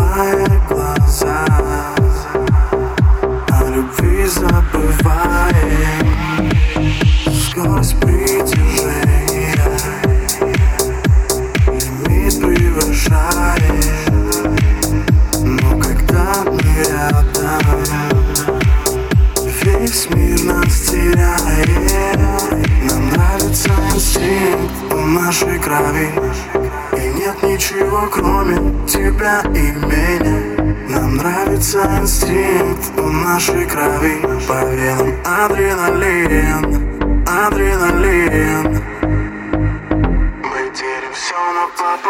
закрывая глаза. О любви забываем. Скорость притяжения. Лимит превышаем Но когда мы рядом Весь мир нас теряет. Нравится инстинкт в нашей крови нет ничего кроме тебя и меня. Нам нравится инстинкт в нашей крови. По венам адреналин, адреналин. Мы делим все напополам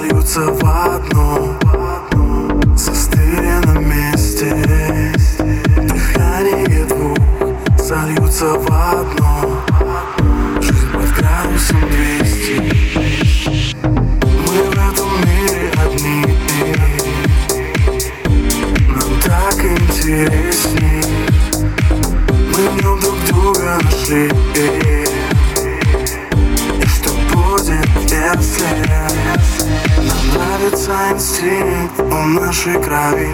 сольются в одно Застыли на месте. Дыхание двух сольются в одно Жизнь под градусом 200 Мы в этом мире одни. Нам так интересней. Мы в нем друг друга нашли нравится инстинкт в нашей крови.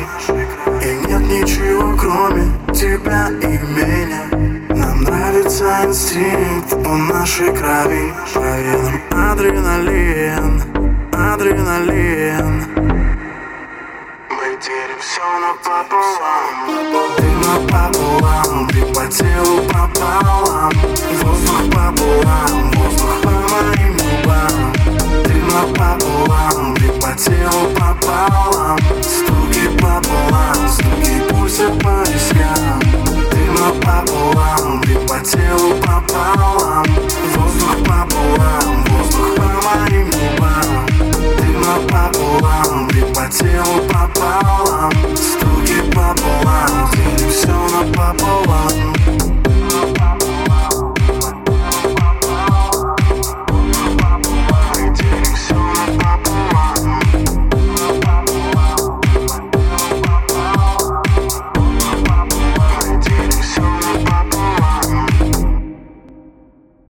И нет ничего кроме тебя и меня. Нам нравится инстинкт в нашей крови. По венам адреналин, адреналин. Мы делим все напополам Ты напополам, ты по телу пополам. Воздух пополам, воздух телу пополам. Стуки пополам, стуки пульса по вискам Ты напополам, ты по телу пополам. Воздух пополам, воздух по моим губам. Ты напополам, ты по телу пополам